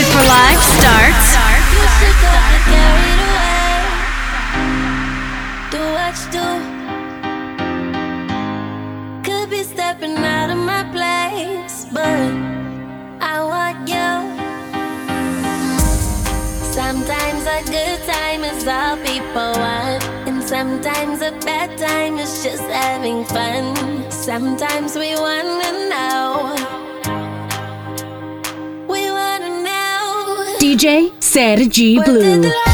Music for Life starts. Do what you do. Could be stepping out of my place, but I want you. Sometimes a good time is all people want, and sometimes a bad time is just having fun. Sometimes we want DJ Sergi Blue.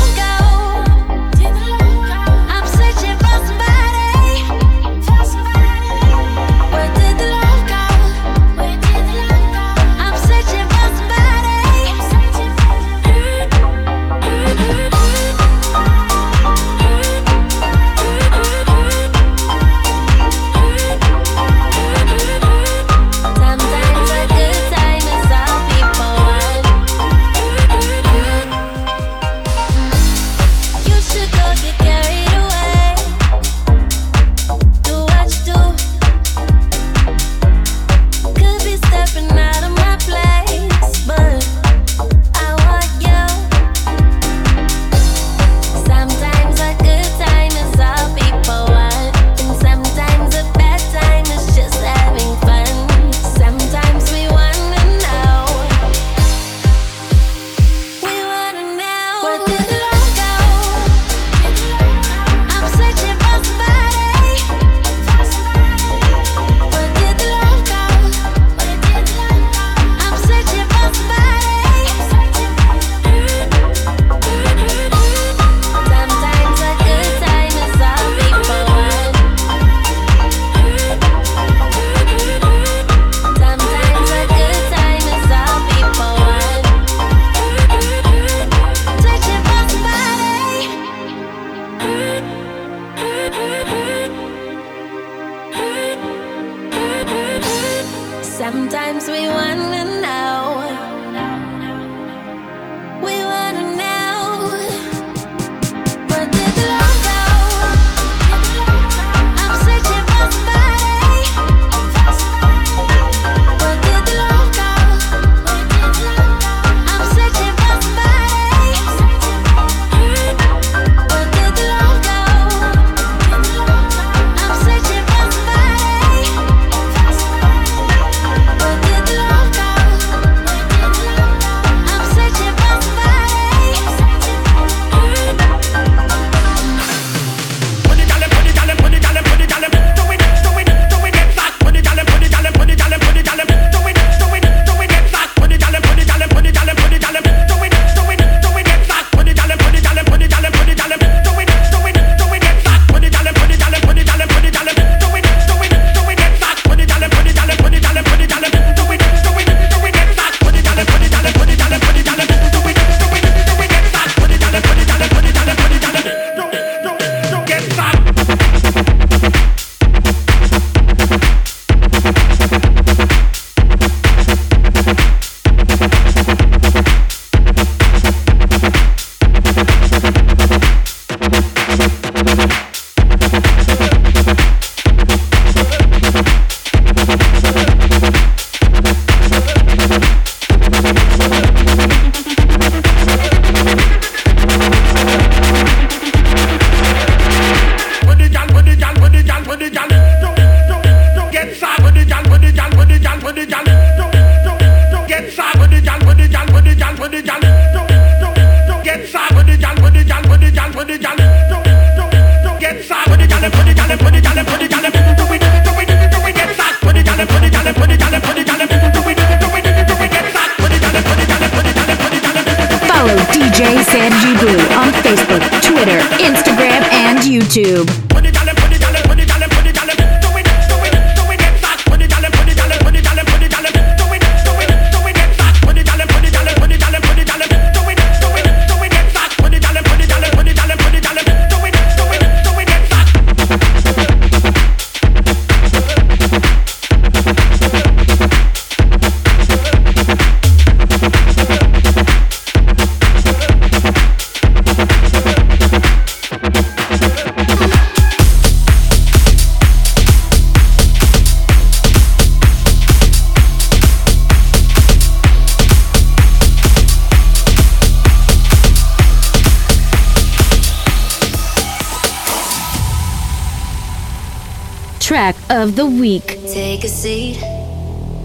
track of the week. Take a seat,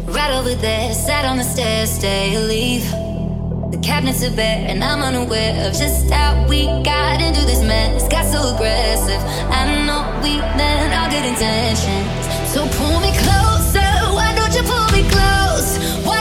right over there, sat on the stairs, stay or leave. The cabinets are bare, and I'm unaware of just how we got into this mess. Got so aggressive. I know we meant all good intentions. So pull me closer. Why don't you pull me close? Why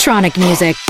electronic music.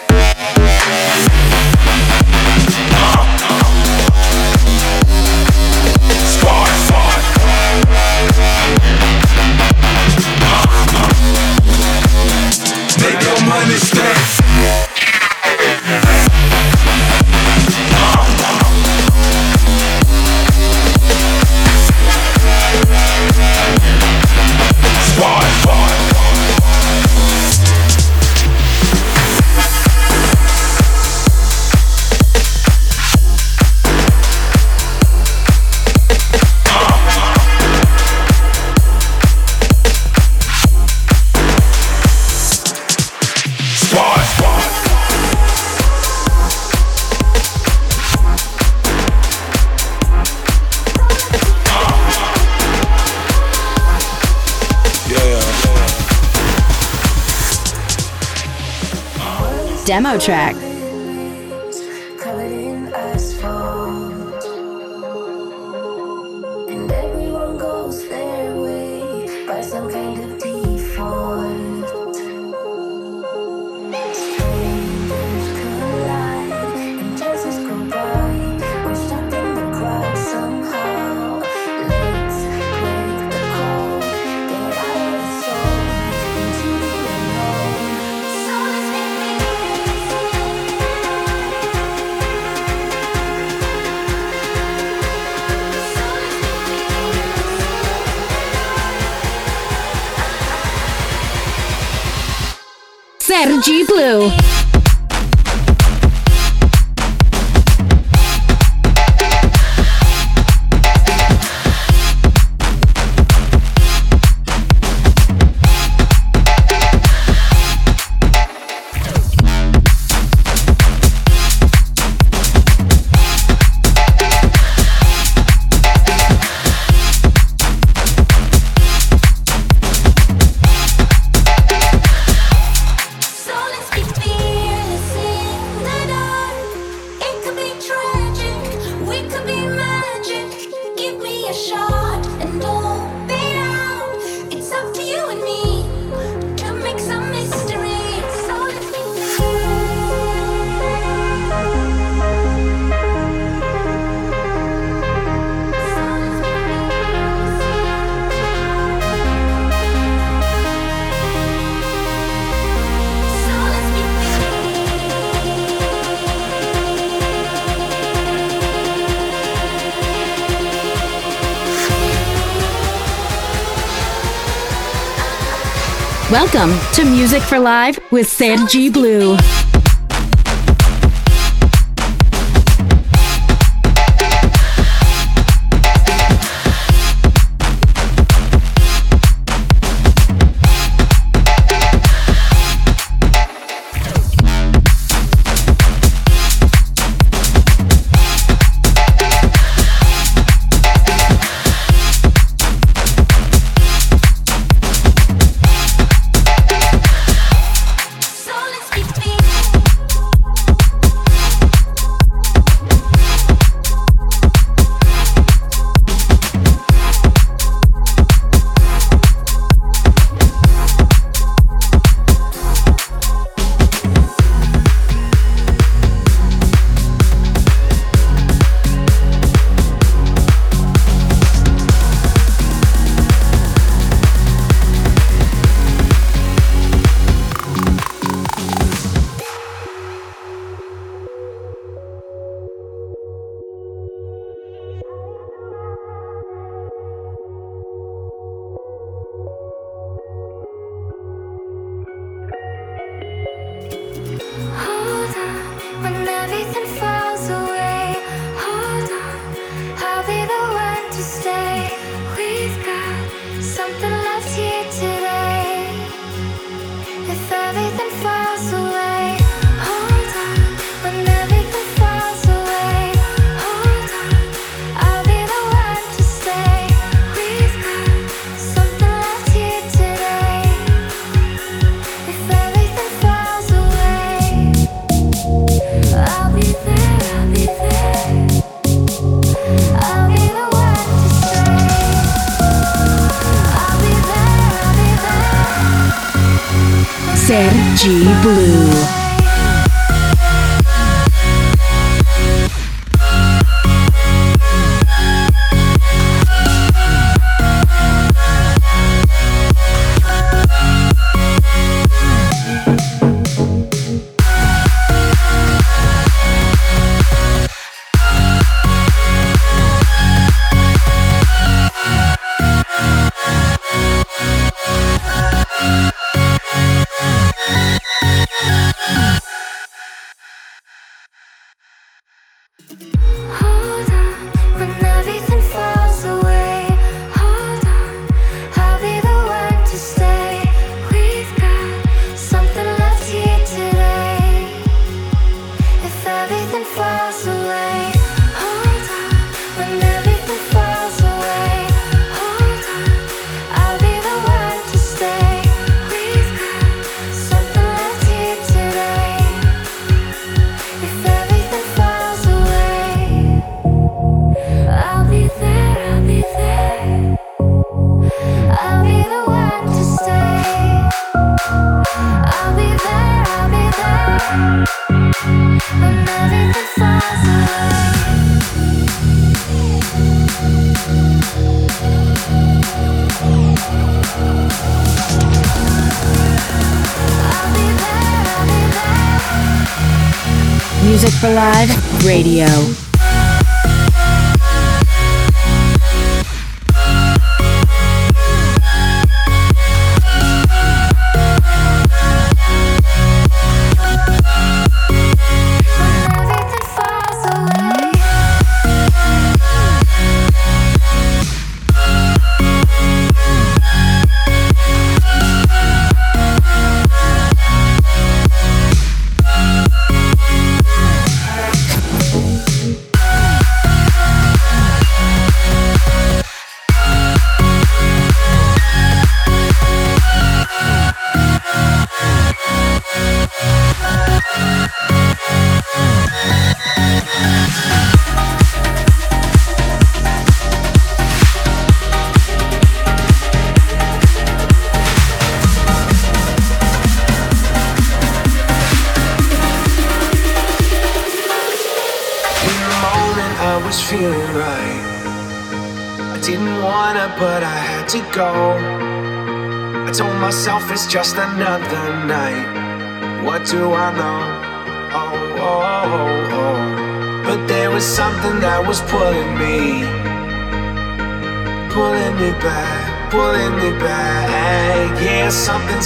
Track. G Blue. Welcome to Music for Live with Sergi Blue.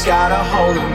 Got a hold of me.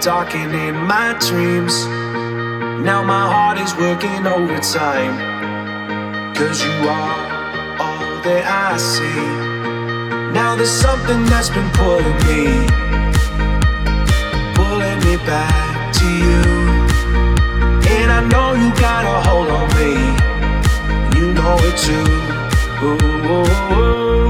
Dark and in my dreams. Now my heart is working overtime. Cause you are all that I see. Now there's something that's been pulling me, pulling me back to you. And I know you got a hold on me, you know it too. Ooh, ooh, ooh,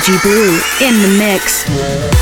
Blue in the mix.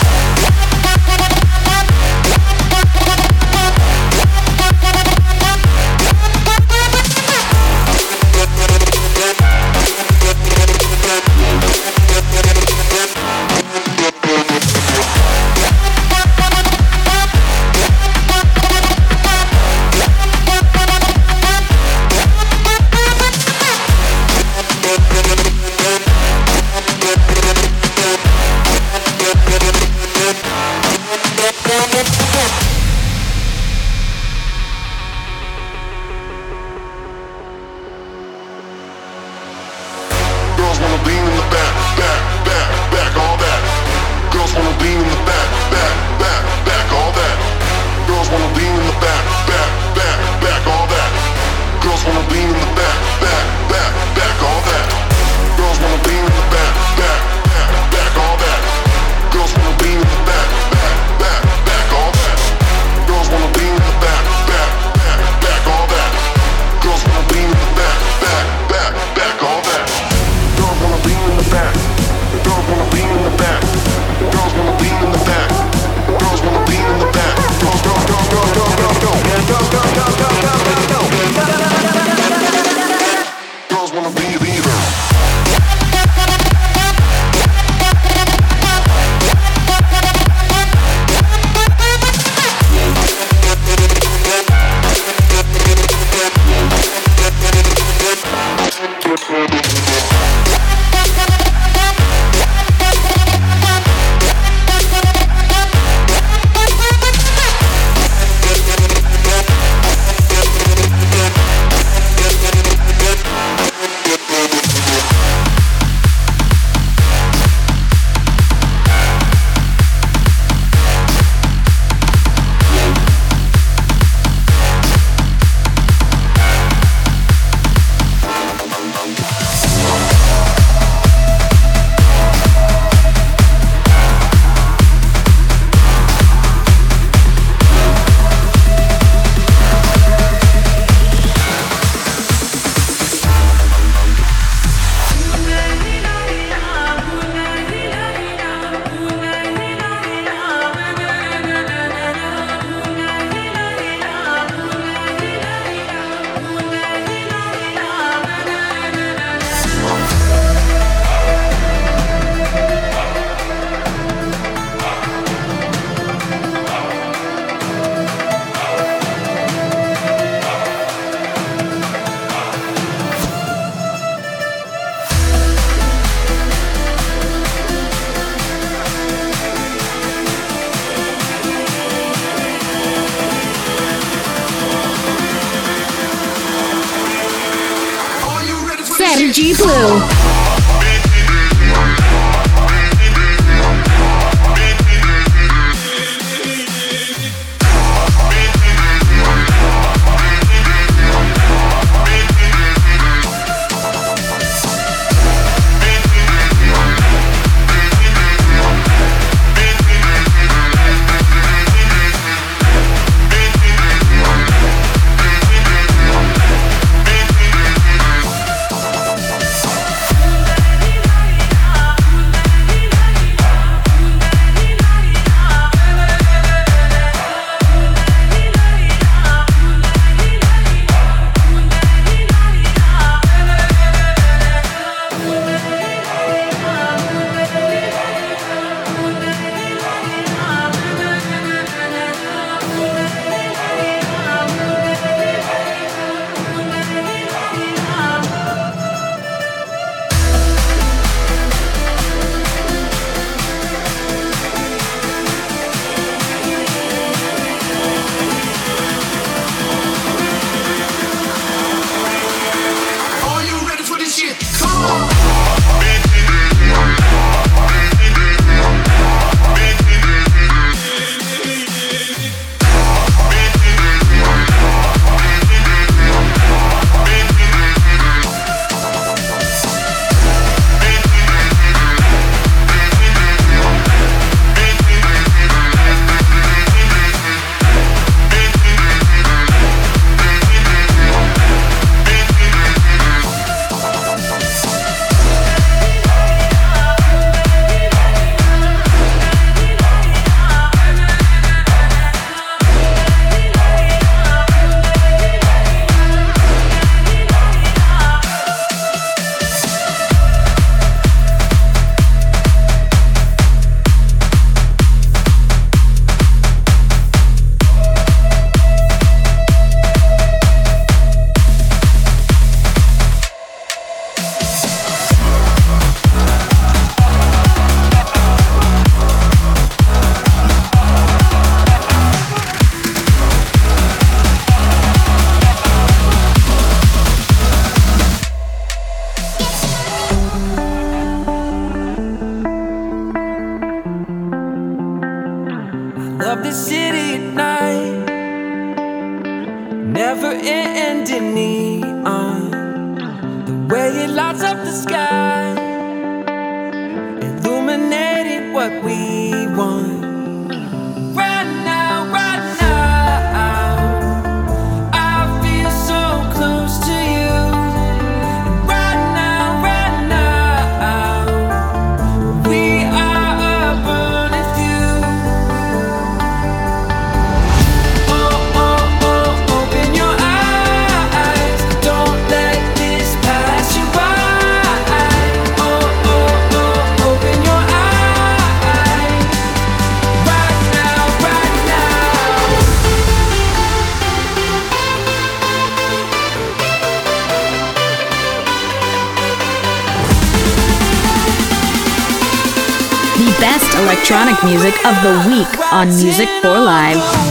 the week on Music for Live.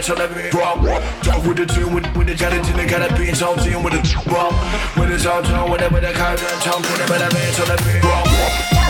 dance on every drum. Talk with the tune, with, with the gelatin, they got a beans on team with the drum. When it's all done, whatever the contract comes, whenever the man's on every drum.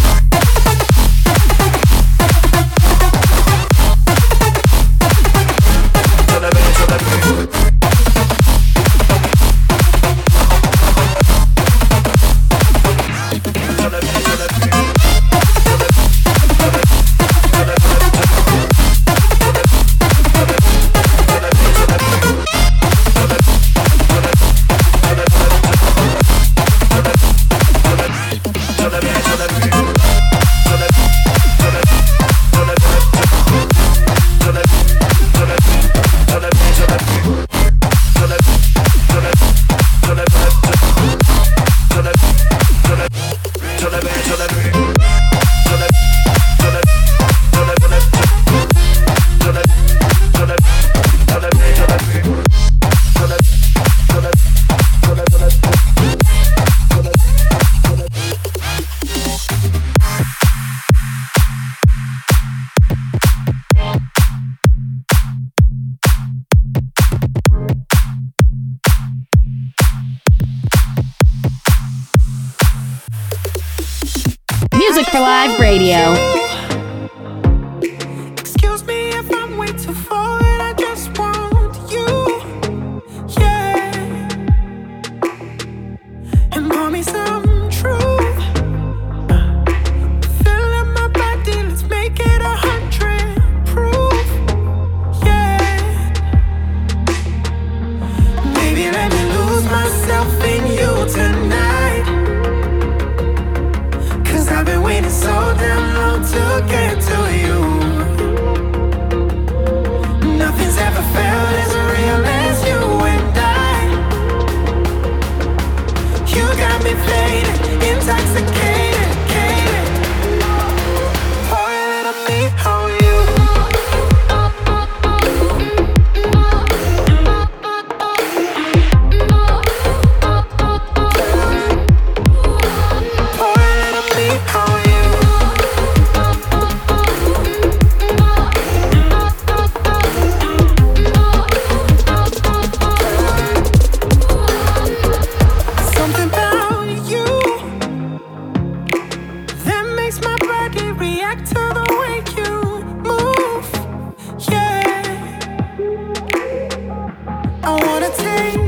take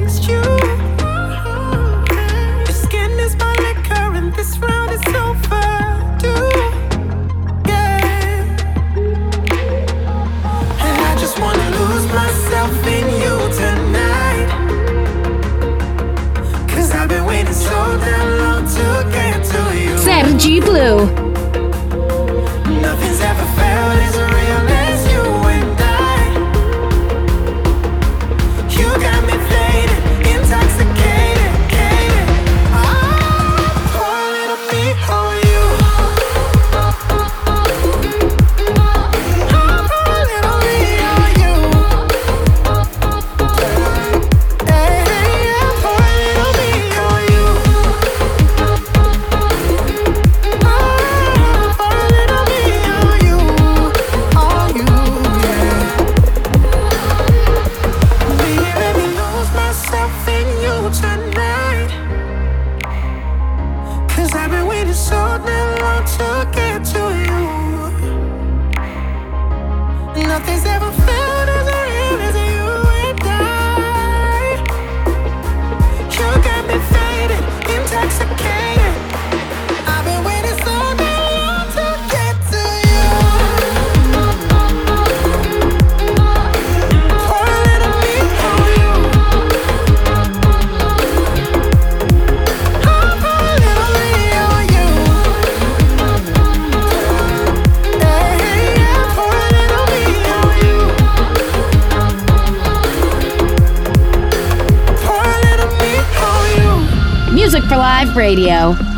Live radio.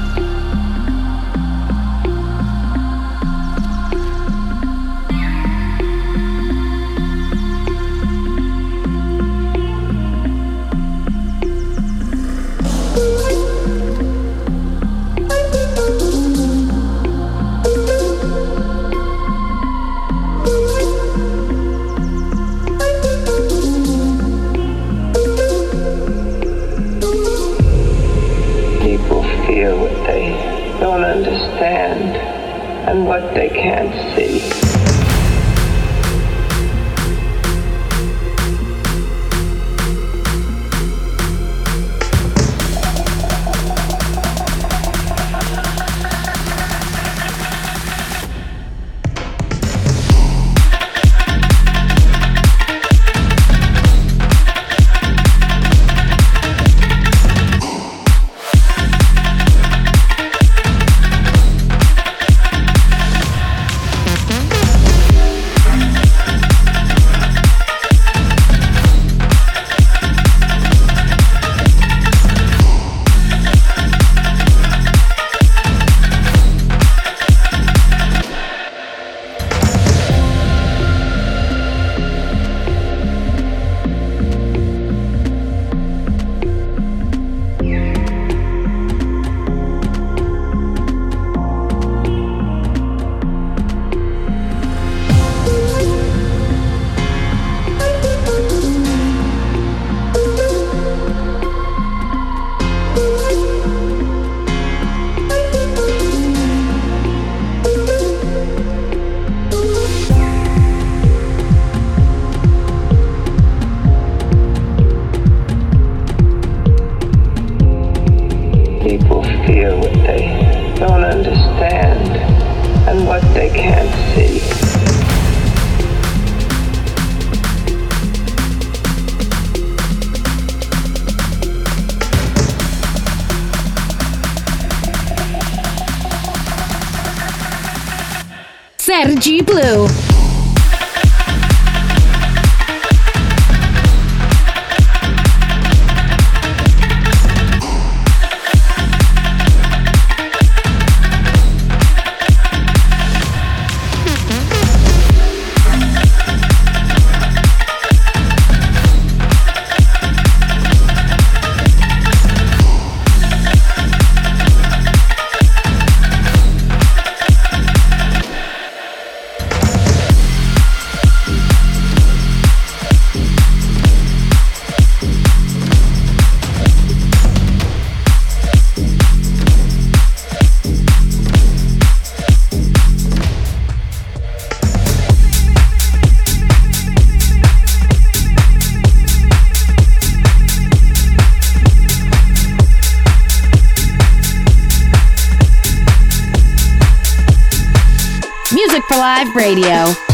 Radio.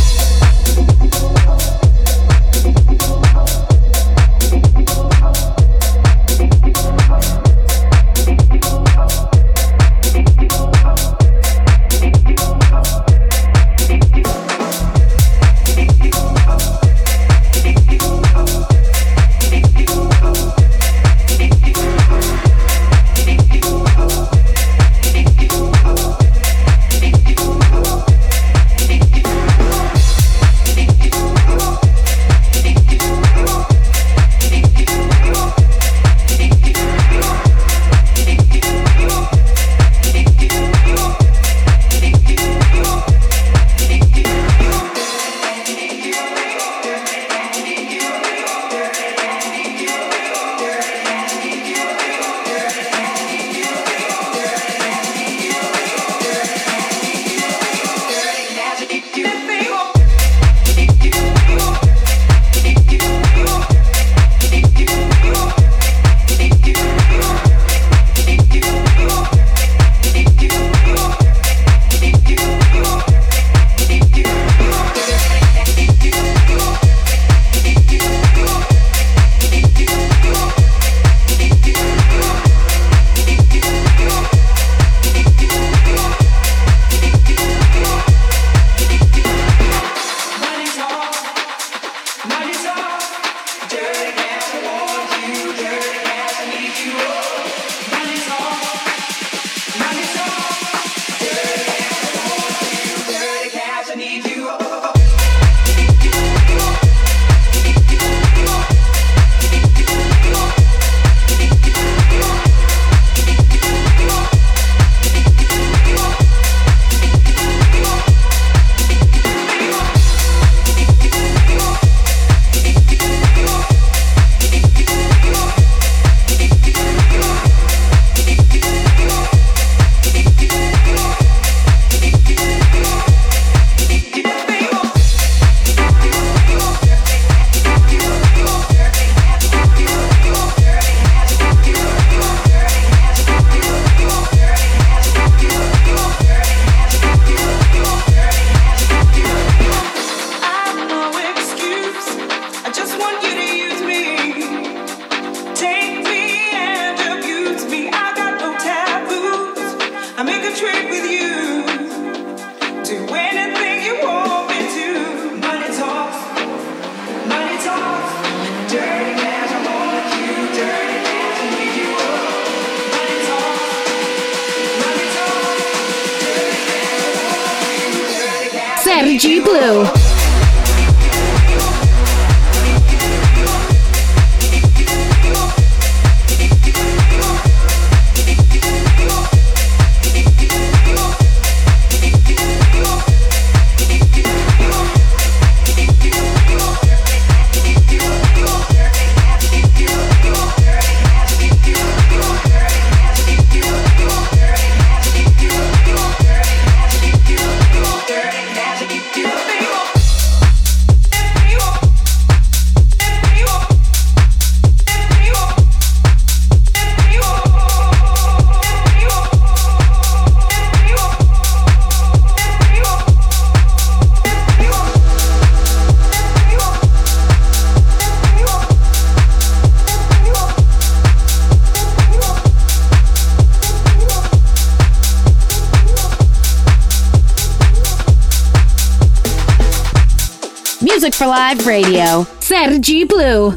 for Live Radio. Sergi Blue.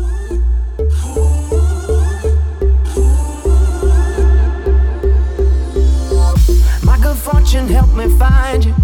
My good fortune helped me find you.